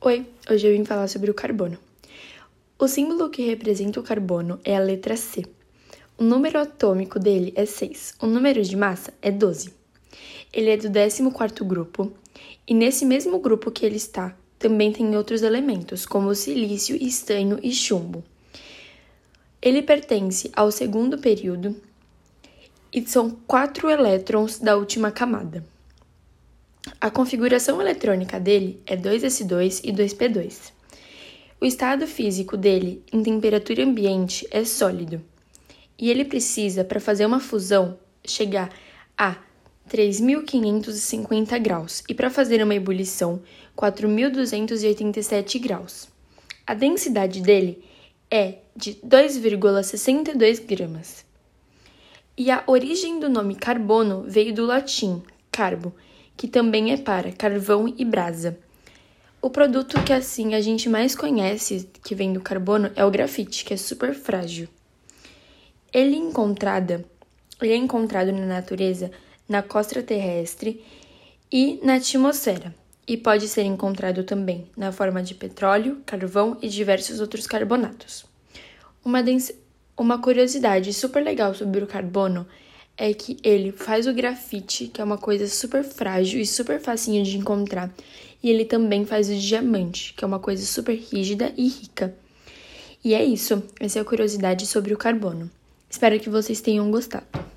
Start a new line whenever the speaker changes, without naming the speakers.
Oi, hoje eu vim falar sobre o carbono. O símbolo que representa o carbono é a letra C. O número atômico dele é 6, o número de massa é 12. Ele é do 14 grupo, e nesse mesmo grupo que ele está, também tem outros elementos, como silício, estanho e chumbo. Ele pertence ao segundo período e são quatro elétrons da última camada. A configuração eletrônica dele é 2s2 e 2p2. O estado físico dele em temperatura ambiente é sólido, e ele precisa, para fazer uma fusão, chegar a 3.550 graus e para fazer uma ebulição, 4.287 graus. A densidade dele é de 2,62 gramas. E a origem do nome carbono veio do latim carbo, que também é para carvão e brasa. O produto que assim a gente mais conhece que vem do carbono é o grafite, que é super frágil. Ele, encontrada, ele é encontrado na natureza, na costa terrestre e na atmosfera, e pode ser encontrado também na forma de petróleo, carvão e diversos outros carbonatos. Uma, uma curiosidade super legal sobre o carbono é que ele faz o grafite, que é uma coisa super frágil e super facinho de encontrar, e ele também faz o diamante, que é uma coisa super rígida e rica. E é isso, essa é a curiosidade sobre o carbono. Espero que vocês tenham gostado.